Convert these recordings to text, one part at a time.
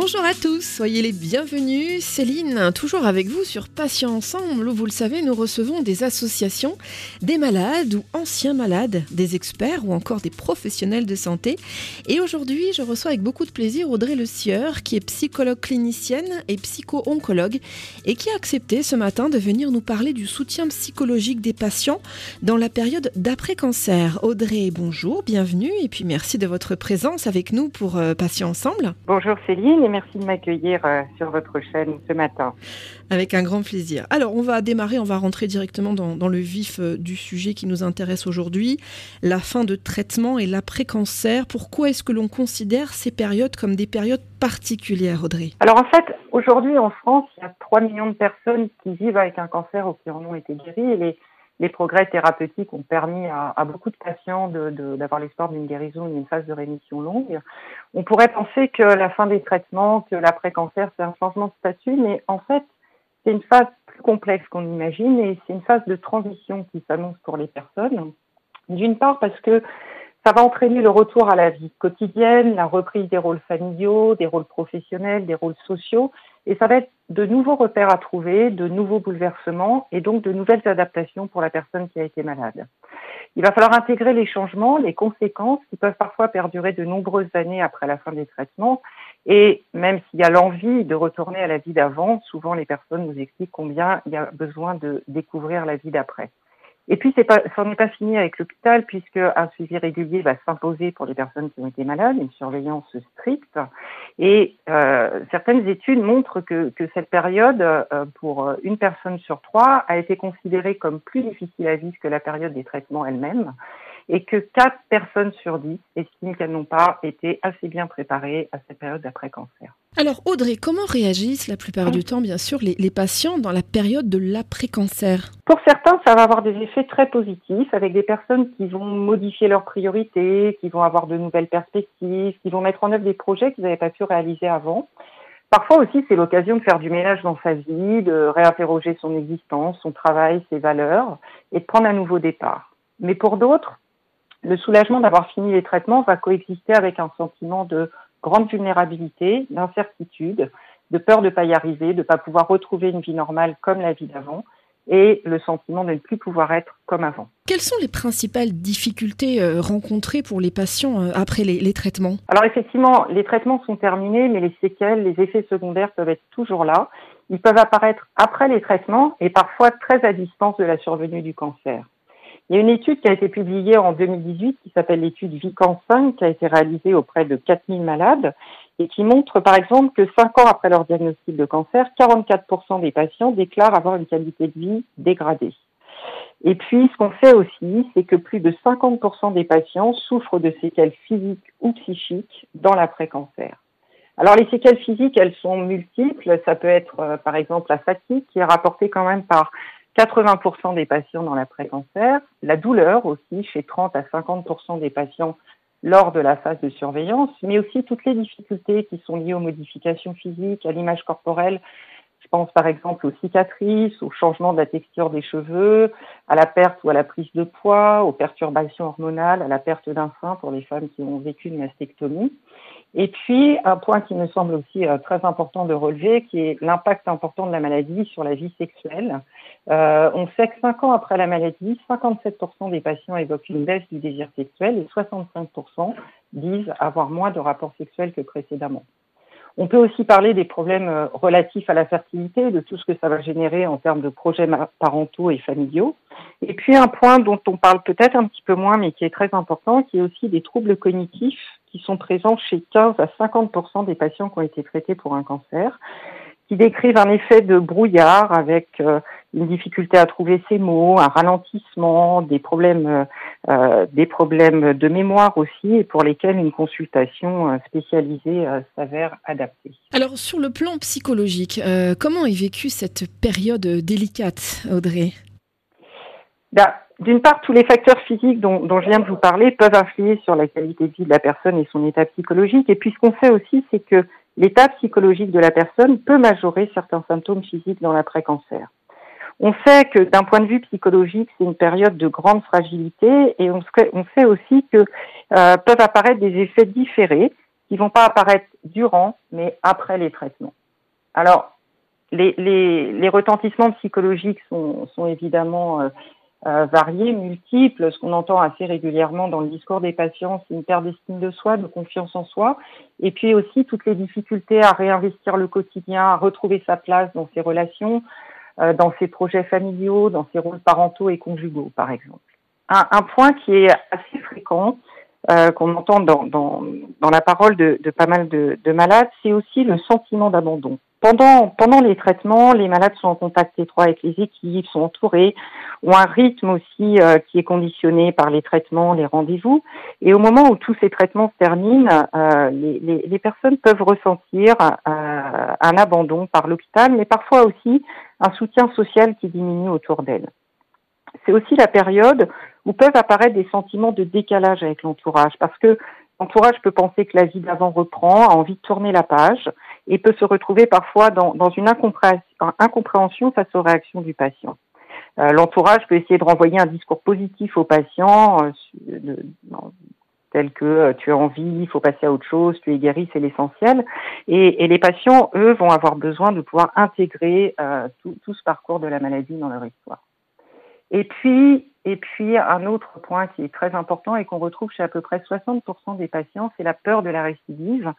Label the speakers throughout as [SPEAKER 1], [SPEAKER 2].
[SPEAKER 1] Bonjour à tous, soyez les bienvenus. Céline, toujours avec vous sur Patients Ensemble, où vous le savez, nous recevons des associations, des malades ou anciens malades, des experts ou encore des professionnels de santé. Et aujourd'hui, je reçois avec beaucoup de plaisir Audrey Le Sieur, qui est psychologue clinicienne et psycho-oncologue, et qui a accepté ce matin de venir nous parler du soutien psychologique des patients dans la période d'après-cancer. Audrey, bonjour, bienvenue, et puis merci de votre présence avec nous pour euh, Patients Ensemble.
[SPEAKER 2] Bonjour Céline et merci de m'accueillir euh, sur votre chaîne ce matin.
[SPEAKER 1] Avec un grand plaisir. Alors, on va démarrer, on va rentrer directement dans, dans le vif euh, du sujet qui nous intéresse aujourd'hui, la fin de traitement et l'après-cancer. Pourquoi est-ce que l'on considère ces périodes comme des périodes particulières, Audrey?
[SPEAKER 2] Alors en fait, aujourd'hui en France, il y a 3 millions de personnes qui vivent avec un cancer ou qui en ont été guéries et les, les progrès thérapeutiques ont permis à, beaucoup de patients d'avoir de, l'espoir d'une guérison et d'une phase de rémission longue. On pourrait penser que la fin des traitements, que l'après-cancer, c'est un changement de statut, mais en fait, c'est une phase plus complexe qu'on imagine et c'est une phase de transition qui s'annonce pour les personnes. D'une part parce que ça va entraîner le retour à la vie quotidienne, la reprise des rôles familiaux, des rôles professionnels, des rôles sociaux, et ça va être de nouveaux repères à trouver, de nouveaux bouleversements et donc de nouvelles adaptations pour la personne qui a été malade. Il va falloir intégrer les changements, les conséquences qui peuvent parfois perdurer de nombreuses années après la fin des traitements. Et même s'il y a l'envie de retourner à la vie d'avant, souvent les personnes nous expliquent combien il y a besoin de découvrir la vie d'après. Et puis, c'est n'est pas fini avec l'hôpital puisque un suivi régulier va s'imposer pour les personnes qui ont été malades, une surveillance stricte. Et euh, certaines études montrent que, que cette période, euh, pour une personne sur trois, a été considérée comme plus difficile à vivre que la période des traitements elle-même et que 4 personnes sur 10 estiment qu'elles n'ont pas été assez bien préparées à cette période d'après-cancer.
[SPEAKER 1] Alors Audrey, comment réagissent la plupart du temps, bien sûr, les, les patients dans la période de l'après-cancer?
[SPEAKER 2] Pour certains, ça va avoir des effets très positifs avec des personnes qui vont modifier leurs priorités, qui vont avoir de nouvelles perspectives, qui vont mettre en œuvre des projets qu'ils n'avaient pas pu réaliser avant. Parfois aussi, c'est l'occasion de faire du ménage dans sa vie, de réinterroger son existence, son travail, ses valeurs et de prendre un nouveau départ. Mais pour d'autres, le soulagement d'avoir fini les traitements va coexister avec un sentiment de grande vulnérabilité, d'incertitude, de peur de ne pas y arriver, de ne pas pouvoir retrouver une vie normale comme la vie d'avant et le sentiment de ne plus pouvoir être comme avant.
[SPEAKER 1] Quelles sont les principales difficultés euh, rencontrées pour les patients euh, après les, les, traitements?
[SPEAKER 2] Alors effectivement, les traitements sont terminés, mais les séquelles, les effets secondaires peuvent être toujours là. Ils peuvent apparaître après les traitements et parfois très à distance de la survenue du cancer. Il y a une étude qui a été publiée en 2018 qui s'appelle l'étude Vican 5 qui a été réalisée auprès de 4000 malades et qui montre par exemple que 5 ans après leur diagnostic de cancer, 44% des patients déclarent avoir une qualité de vie dégradée. Et puis, ce qu'on sait aussi, c'est que plus de 50% des patients souffrent de séquelles physiques ou psychiques dans l'après-cancer. Alors, les séquelles physiques, elles sont multiples. Ça peut être, euh, par exemple, la fatigue, qui est rapportée quand même par 80% des patients dans l'après-cancer, la douleur aussi chez 30 à 50% des patients lors de la phase de surveillance, mais aussi toutes les difficultés qui sont liées aux modifications physiques, à l'image corporelle. Je pense par exemple aux cicatrices, au changement de la texture des cheveux, à la perte ou à la prise de poids, aux perturbations hormonales, à la perte d'un sein pour les femmes qui ont vécu une mastectomie. Et puis, un point qui me semble aussi euh, très important de relever, qui est l'impact important de la maladie sur la vie sexuelle. Euh, on sait que 5 ans après la maladie, 57% des patients évoquent une baisse du désir sexuel et 65% disent avoir moins de rapports sexuels que précédemment. On peut aussi parler des problèmes euh, relatifs à la fertilité, de tout ce que ça va générer en termes de projets parentaux et familiaux. Et puis un point dont on parle peut-être un petit peu moins, mais qui est très important, qui est aussi des troubles cognitifs qui sont présents chez 15 à 50% des patients qui ont été traités pour un cancer, qui décrivent un effet de brouillard avec euh, une difficulté à trouver ses mots, un ralentissement, des problèmes, euh, des problèmes de mémoire aussi, et pour lesquels une consultation euh, spécialisée euh, s'avère adaptée.
[SPEAKER 1] Alors sur le plan psychologique, euh, comment est vécue cette période délicate, Audrey?
[SPEAKER 2] Bah, D'une part, tous les facteurs physiques dont, dont, je viens de vous parler peuvent influer sur la qualité de vie de la personne et son état psychologique. Et puis ce qu'on sait aussi, c'est que l'état psychologique de la personne peut majorer certains symptômes physiques dans l'après-cancer. On sait que d'un point de vue psychologique, c'est une période de grande fragilité et on sait, aussi que euh, peuvent apparaître des effets différés qui vont pas apparaître durant, mais après les traitements. Alors, les, retentissements psychologiques sont, sont évidemment euh, euh, variés, multiples. Ce qu'on entend assez régulièrement dans le discours des patients, c'est une perte d'estime de soi, de confiance en soi, et puis aussi toutes les difficultés à réinvestir le quotidien, à retrouver sa place dans ses relations, euh, dans ses projets familiaux, dans ses rôles parentaux et conjugaux, par exemple. Un, un point qui est assez fréquent, euh, qu'on entend dans, dans, dans, la parole de, de pas mal de, de malades, c'est aussi le sentiment d'abandon. Pendant, pendant les traitements, les malades sont en contact étroit avec les équipes, sont entourés, ont un rythme aussi euh, qui est conditionné par les traitements, les rendez-vous. Et au moment où tous ces traitements se terminent, euh, les, les, les, personnes peuvent ressentir euh, un abandon par l'hôpital, mais parfois aussi un soutien social qui diminue autour d'elles. C'est aussi la période où peuvent apparaître des sentiments de décalage avec l'entourage, parce que l'entourage peut penser que la vie d'avant reprend, a envie de tourner la page, et peut se retrouver parfois dans, une incompréhension face aux réactions du patient. Euh, l'entourage peut essayer de renvoyer un discours positif au patient, euh, tel que euh, tu as envie, il faut passer à autre chose, tu es guéri, c'est l'essentiel. Et, et, les patients, eux, vont avoir besoin de pouvoir intégrer tout, tout, ce parcours de la maladie dans leur histoire. Et puis, et puis, un autre point qui est très important et qu'on retrouve chez à peu près 60% des patients, c'est la peur de la récidive.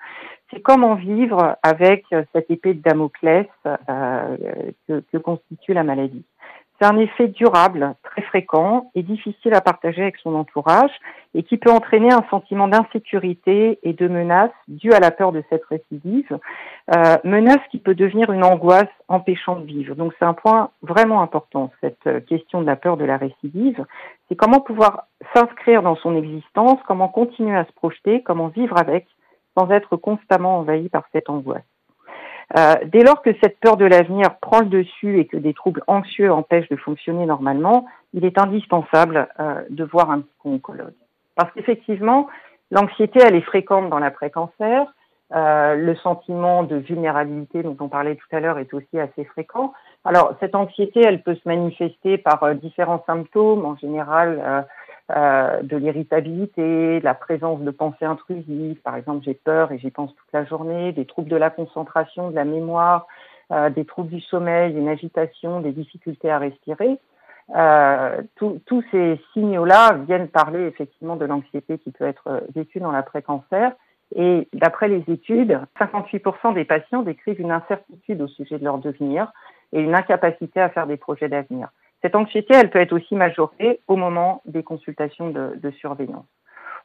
[SPEAKER 2] C'est comment vivre avec cette épée de Damoclès euh, que, que constitue la maladie. C'est un effet durable, très fréquent et difficile à partager avec son entourage et qui peut entraîner un sentiment d'insécurité et de menace dû à la peur de cette récidive, euh, menace qui peut devenir une angoisse empêchant de vivre. Donc c'est un point vraiment important, cette euh, question de la peur de la récidive. C'est comment pouvoir s'inscrire dans son existence, comment continuer à se projeter, comment vivre avec sans être constamment envahi par cette angoisse. Euh, dès lors que cette peur de l'avenir prend le dessus et que des troubles anxieux empêchent de fonctionner normalement, il est indispensable euh, de voir un oncologue. Parce qu'effectivement, l'anxiété, elle est fréquente dans l'après-cancer. Euh, le sentiment de vulnérabilité dont on parlait tout à l'heure est aussi assez fréquent. Alors, cette anxiété, elle peut se manifester par différents symptômes, en général euh, de l'irritabilité, la présence de pensées intrusives, par exemple j'ai peur et j'y pense toute la journée, des troubles de la concentration, de la mémoire, euh, des troubles du sommeil, une agitation, des difficultés à respirer. Euh, tous ces signaux-là viennent parler effectivement de l'anxiété qui peut être vécue dans l'après-cancer. Et d'après les études, 58% des patients décrivent une incertitude au sujet de leur devenir et une incapacité à faire des projets d'avenir. Cette anxiété, elle peut être aussi majorée au moment des consultations de, de surveillance.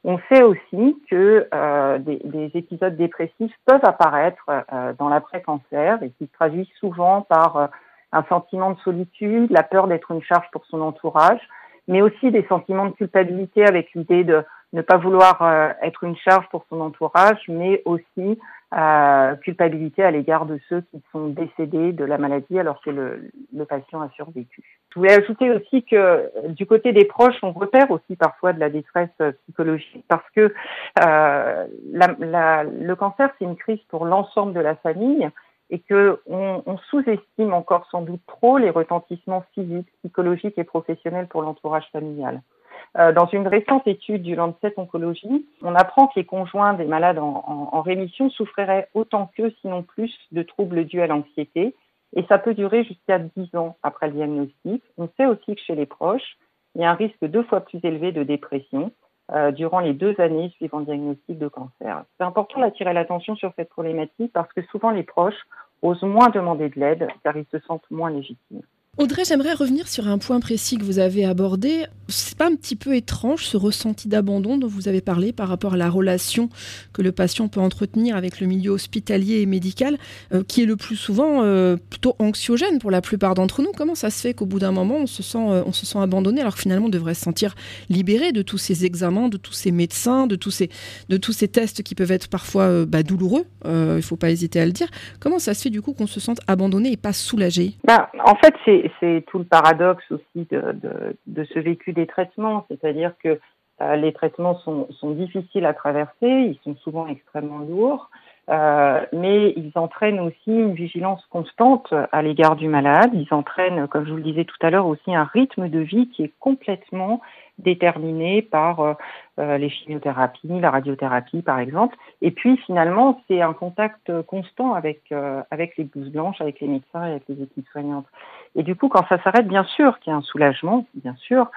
[SPEAKER 2] On sait aussi que euh, des, des, épisodes dépressifs peuvent apparaître euh, dans l'après-cancer et qui se traduisent souvent par euh, un sentiment de solitude, la peur d'être une charge pour son entourage, mais aussi des sentiments de culpabilité avec l'idée de ne pas vouloir euh, être une charge pour son entourage, mais aussi euh, culpabilité à l'égard de ceux qui sont décédés de la maladie alors que le, le, patient a survécu. Je voulais ajouter aussi que du côté des proches, on repère aussi parfois de la détresse psychologique parce que euh, la, la, le cancer, c'est une crise pour l'ensemble de la famille et que on, on sous-estime encore sans doute trop les retentissements physiques, psychologiques et professionnels pour l'entourage familial. Euh, dans une récente étude du Lancet Oncologie, on apprend que les conjoints des malades en, rémission souffriraient autant qu'eux, sinon plus, de troubles dus à l'anxiété, et ça peut durer jusqu'à 10 ans après le diagnostic. On sait aussi que chez les proches, il y a un risque deux fois plus élevé de dépression euh, durant les deux années suivant le diagnostic de cancer. C'est important d'attirer l'attention sur cette problématique parce que souvent les proches osent moins demander de l'aide car ils se sentent moins légitimes.
[SPEAKER 1] Audrey, j'aimerais revenir sur un point précis que vous avez abordé. C'est pas un petit peu étrange ce ressenti d'abandon dont vous avez parlé par rapport à la relation que le patient peut entretenir avec le milieu hospitalier et médical, euh, qui est le plus souvent euh, plutôt anxiogène pour la plupart d'entre nous. Comment ça se fait qu'au bout d'un moment on se sent, euh, on se sent abandonné alors que finalement on devrait se sentir libéré de tous ces examens, de tous ces médecins, de tous ces, de tous ces tests qui peuvent être parfois bah, douloureux. Il faut pas hésiter à le dire. Comment ça se fait du coup qu'on se sente abandonné et pas soulagé?
[SPEAKER 2] Bah, En fait, c'est c'est tout le paradoxe aussi de, de, ce vécu des traitements, c'est-à-dire que les traitements sont, sont, difficiles à traverser, ils sont souvent extrêmement lourds, euh, mais ils entraînent aussi une vigilance constante à l'égard du malade. Ils entraînent, comme je vous le disais tout à l'heure, aussi un rythme de vie qui est complètement déterminé par euh, euh, les chimiothérapies, la radiothérapie par exemple. Et puis finalement, c'est un contact constant avec euh, avec les blouses blanches, avec les médecins et avec les équipes soignantes. Et du coup, quand ça s'arrête, bien sûr qu'il y a un soulagement, bien sûr,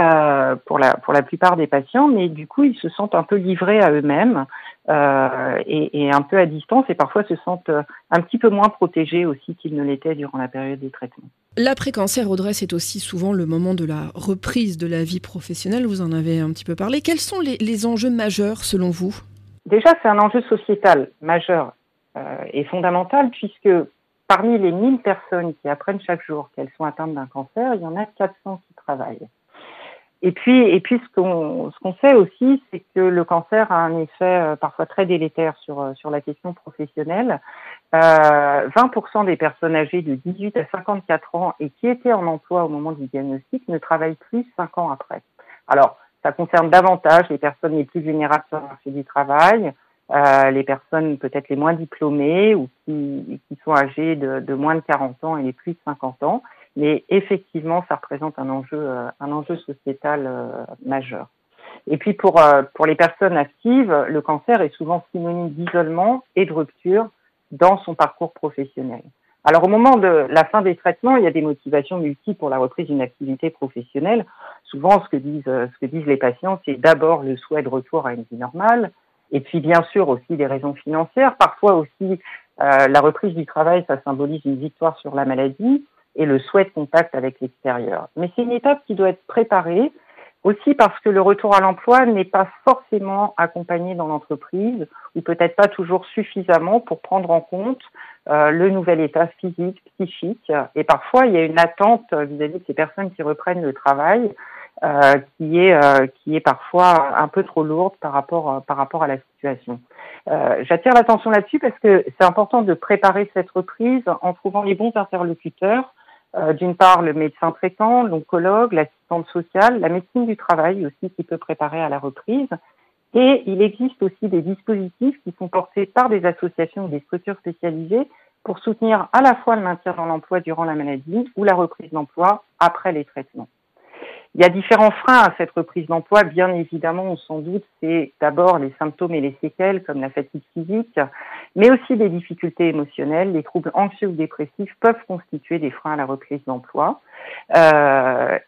[SPEAKER 2] euh, pour la pour la plupart des patients, mais du coup, ils se sentent un peu livrés à eux-mêmes euh, et, et, un peu à distance, et parfois se sentent un petit peu moins protégés aussi qu'ils ne l'étaient durant la période des traitements.
[SPEAKER 1] L'après-cancer, Audrey, c'est aussi souvent le moment de la reprise de la vie professionnelle. Vous en avez un petit peu parlé. Quels sont les, les enjeux majeurs selon vous?
[SPEAKER 2] Déjà, c'est un enjeu sociétal majeur euh, et fondamental puisque parmi les 1000 personnes qui apprennent chaque jour qu'elles sont atteintes d'un cancer, il y en a 400 qui travaillent. Et puis, et puis ce qu'on ce qu'on sait aussi, c'est que le cancer a un effet euh, parfois très délétère sur euh, sur la question professionnelle. Euh, 20% des personnes âgées de 18 à 54 ans et qui étaient en emploi au moment du diagnostic ne travaillent plus 5 ans après. Alors, ça concerne davantage les personnes les plus vulnérables sur le marché du travail, euh, les personnes peut-être les moins diplômées ou qui, qui sont âgées de, de, moins de 40 ans et les plus de 50 ans. Mais effectivement, ça représente un enjeu, euh, un enjeu sociétal euh, majeur. Et puis pour, euh, pour les personnes actives, le cancer est souvent synonyme d'isolement et de rupture dans son parcours professionnel. Alors au moment de la fin des traitements, il y a des motivations multiples pour la reprise d'une activité professionnelle. Souvent, ce que disent, ce que disent les patients, c'est d'abord le souhait de retour à une vie normale, et puis bien sûr aussi des raisons financières. Parfois aussi, la reprise du travail, ça symbolise une victoire sur la maladie et le souhait de contact avec l'extérieur. Mais c'est une étape qui doit être préparée aussi parce que le retour à l'emploi n'est pas forcément accompagné dans l'entreprise ou peut-être pas toujours suffisamment pour prendre en compte euh, le nouvel état physique, psychique. Et parfois, il y a une attente vis-à-vis de ces personnes qui reprennent le travail euh, qui est euh, qui est parfois un peu trop lourde par rapport par rapport à la situation. Euh, J'attire l'attention là-dessus parce que c'est important de préparer cette reprise en trouvant les bons interlocuteurs euh, d'une part le médecin traitant, l'oncologue, l'assistante sociale, la médecine du travail aussi qui peut préparer à la reprise. Et il existe aussi des dispositifs qui sont portés par des associations ou des structures spécialisées pour soutenir à la fois le maintien dans l'emploi durant la maladie ou la reprise d'emploi après les traitements. Il y a différents freins à cette reprise d'emploi. Bien évidemment, on s'en doute, c'est d'abord les symptômes et les séquelles, comme la fatigue physique, mais aussi des difficultés émotionnelles. Les troubles anxieux ou dépressifs peuvent constituer des freins à la reprise d'emploi. Euh,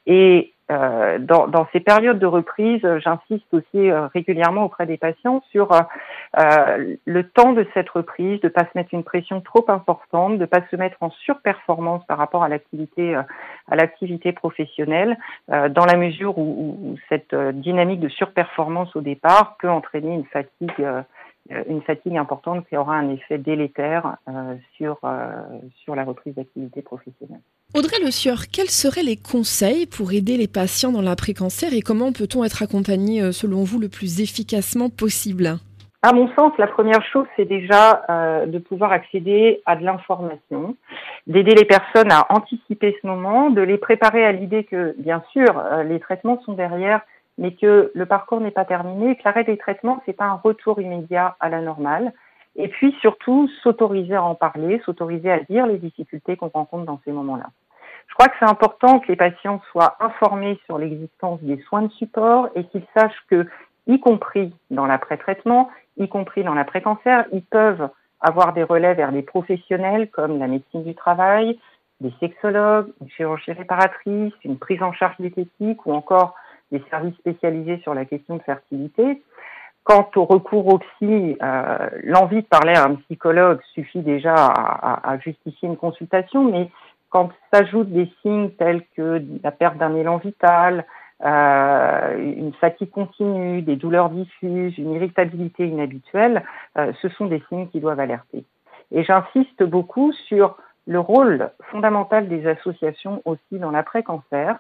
[SPEAKER 2] euh, dans, dans, ces périodes de reprise, j'insiste aussi euh, régulièrement auprès des patients sur euh, le temps de cette reprise, de ne pas se mettre une pression trop importante, de ne pas se mettre en surperformance par rapport à l'activité euh, à l'activité professionnelle, euh, dans la mesure où, où cette dynamique de surperformance au départ peut entraîner une fatigue une fatigue importante qui aura un effet délétère euh, sur, euh, sur la reprise d'activité professionnelle.
[SPEAKER 1] Audrey Le Sieur, quels seraient les conseils pour aider les patients dans l'après-cancer et comment peut-on être accompagné, euh, selon vous, le plus efficacement possible?
[SPEAKER 2] À mon sens, la première chose, c'est déjà euh, de pouvoir accéder à de l'information, d'aider les personnes à anticiper ce moment, de les préparer à l'idée que, bien sûr, euh, les traitements sont derrière, mais que le parcours n'est pas terminé, que l'arrêt des traitements, c'est pas un retour immédiat à la normale. Et puis surtout, s'autoriser à en parler, s'autoriser à dire les difficultés qu'on rencontre dans ces moments-là. Je crois que c'est important que les patients soient informés sur l'existence des soins de support et qu'ils sachent que, y compris dans l'après-traitement, y compris dans l'après-cancer, ils peuvent avoir des relais vers des professionnels comme la médecine du travail, des sexologues, une chirurgie réparatrice, une prise en charge diététique ou encore des services spécialisés sur la question de fertilité. Quant au recours au psy, euh, l'envie de parler à un psychologue suffit déjà à, justifier une consultation, mais quand s'ajoutent des signes tels que la perte d'un élan vital, euh, une fatigue continue, des douleurs diffuses, une irritabilité inhabituelle, euh, ce sont des signes qui doivent alerter. Et j'insiste beaucoup sur le rôle fondamental des associations aussi dans l'après-cancer,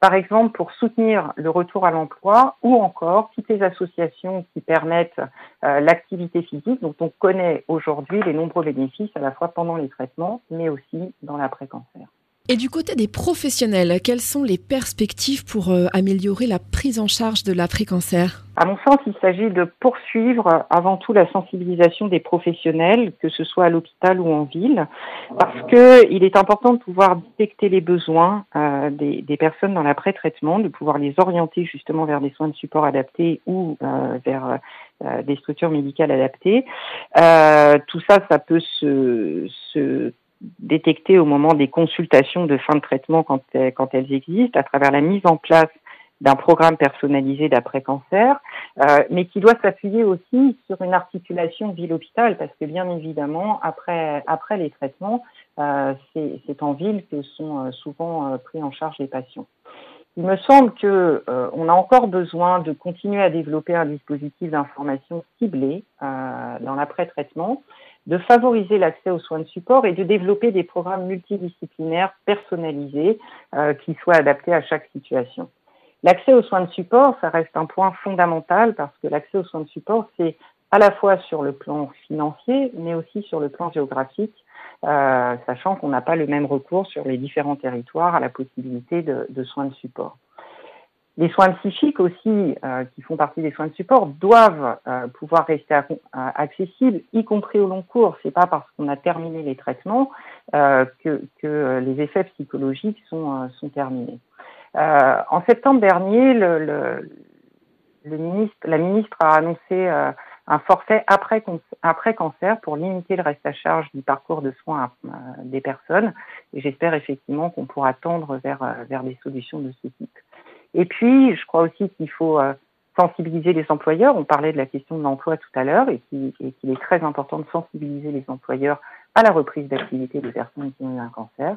[SPEAKER 2] par exemple pour soutenir le retour à l'emploi ou encore toutes les associations qui permettent euh, l'activité physique dont on connaît aujourd'hui les nombreux bénéfices à la fois pendant les traitements mais aussi dans l'après-cancer.
[SPEAKER 1] Et du côté des professionnels, quelles sont les perspectives pour euh, améliorer la prise en charge de l'après-cancer?
[SPEAKER 2] À mon sens, il s'agit de poursuivre avant tout la sensibilisation des professionnels, que ce soit à l'hôpital ou en ville, parce que il est important de pouvoir détecter les besoins euh, des, personnes dans l'après-traitement, de pouvoir les orienter justement vers des soins de support adaptés ou euh, vers des structures médicales adaptées. Tout ça, ça peut se détecter au moment des consultations de fin de traitement quand, quand elles existent, à travers la mise en place d'un programme personnalisé d'après-cancer, euh, mais qui doit s'appuyer aussi sur une articulation ville-hôpital, parce que bien évidemment, après, après les traitements, euh, c'est en ville que sont euh, souvent euh, pris en charge les patients. Il me semble que euh, on a encore besoin de continuer à développer un dispositif d'information ciblé euh, dans l'après-traitement, de favoriser l'accès aux soins de support et de développer des programmes multidisciplinaires personnalisés euh, qui soient adaptés à chaque situation. L'accès aux soins de support, ça reste un point fondamental parce que l'accès aux soins de support, c'est à la fois sur le plan financier, mais aussi sur le plan géographique, euh, sachant qu'on n'a pas le même recours sur les différents territoires à la possibilité de, de soins de support. Les soins psychiques aussi, euh, qui font partie des soins de support, doivent euh, pouvoir rester accessibles, y compris au long cours. C'est pas parce qu'on a terminé les traitements euh, que, que, les effets psychologiques sont, euh, sont terminés. Euh, en septembre dernier, le, le, le, ministre, la ministre a annoncé un forfait après, après cancer pour limiter le reste à charge du parcours de soins euh, des personnes. Et j'espère effectivement qu'on pourra tendre vers, euh, vers des solutions de ce type. Et puis, je crois aussi qu'il faut euh, sensibiliser les employeurs. On parlait de la question de l'emploi tout à l'heure et qu'il est très important de sensibiliser les employeurs à la reprise d'activité des personnes qui ont eu un cancer.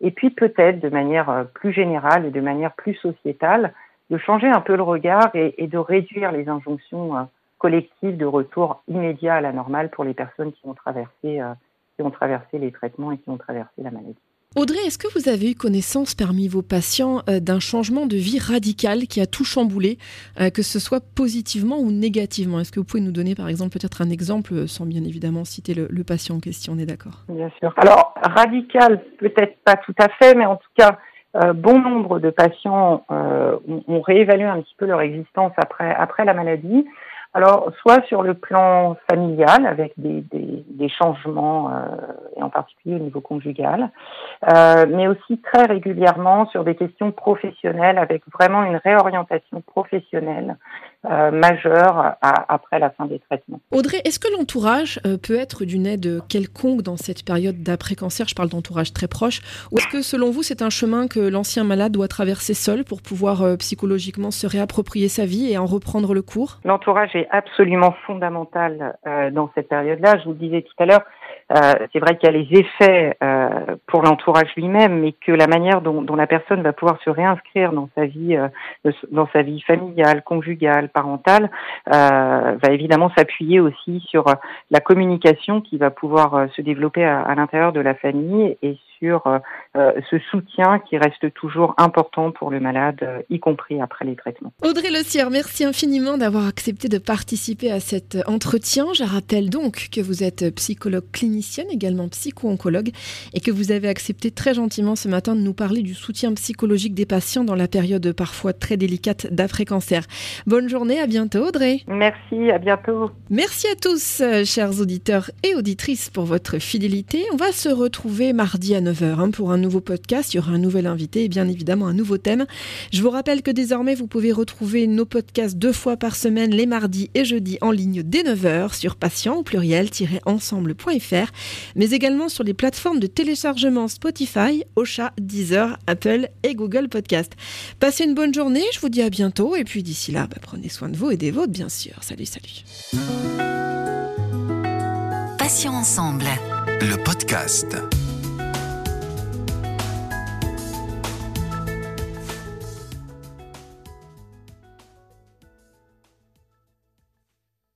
[SPEAKER 2] Et puis peut-être de manière plus générale et de manière plus sociétale, de changer un peu le regard et, et de réduire les injonctions collectif de retour immédiat à la normale pour les personnes qui ont traversé, euh, qui ont traversé les traitements et qui ont traversé la maladie.
[SPEAKER 1] Audrey, est-ce que vous avez eu connaissance parmi vos patients euh, d'un changement de vie radical qui a tout chamboulé, euh, que ce soit positivement ou négativement? Est-ce que vous pouvez nous donner par exemple peut-être un exemple, sans bien évidemment citer le, patient en question, on est d'accord?
[SPEAKER 2] Bien sûr. Alors, radical, peut-être pas tout à fait, mais en tout cas, euh, bon nombre de patients euh, ont, ont, réévalué un petit peu leur existence après, après la maladie. Alors, soit sur le plan familial, avec des, des, changements, euh, et en particulier au niveau conjugal, euh, mais aussi très régulièrement sur des questions professionnelles, avec vraiment une réorientation professionnelle euh, majeure à, après la fin des traitements.
[SPEAKER 1] Audrey, est-ce que l'entourage euh, peut être d'une aide quelconque dans cette période d'après-cancer? Je parle d'entourage très proche. Ou est-ce que, selon vous, c'est un chemin que l'ancien malade doit traverser seul pour pouvoir euh, psychologiquement se réapproprier sa vie et en reprendre le cours?
[SPEAKER 2] L'entourage est absolument fondamental euh, dans cette période-là. Je vous le disais tout à l'heure, euh, c'est vrai qu'il y a les effets euh, pour l'entourage lui-même, mais que la manière dont, dont, la personne va pouvoir se réinscrire dans sa vie, euh, dans sa vie familiale, conjugale, parentale, va évidemment s'appuyer aussi sur la communication qui va pouvoir se développer à, à l'intérieur de la famille et sur euh, ce soutien qui reste toujours important pour le malade, euh, y compris après les traitements.
[SPEAKER 1] Audrey Le Sieur, merci infiniment d'avoir accepté de participer à cet entretien. Je rappelle donc que vous êtes psychologue clinicienne, également psycho-oncologue, et que vous avez accepté très gentiment ce matin de nous parler du soutien psychologique des patients dans la période parfois très délicate d'après-cancer. Bonne journée, à bientôt Audrey.
[SPEAKER 2] Merci, à bientôt.
[SPEAKER 1] Merci à tous, chers auditeurs et auditrices, pour votre fidélité. On va se retrouver mardi à 9 9h hein, pour un nouveau podcast. Il y aura un nouvel invité et bien évidemment un nouveau thème. Je vous rappelle que désormais, vous pouvez retrouver nos podcasts deux fois par semaine, les mardis et jeudis, en ligne dès 9h sur patient au pluriel-ensemble.fr, mais également sur les plateformes de téléchargement Spotify, Ocha, Deezer, Apple et Google Podcast. Passez une bonne journée, je vous dis à bientôt et puis d'ici là, bah, prenez soin de vous et des vôtres, bien sûr. Salut, salut.
[SPEAKER 3] Patient ensemble.
[SPEAKER 4] Le podcast.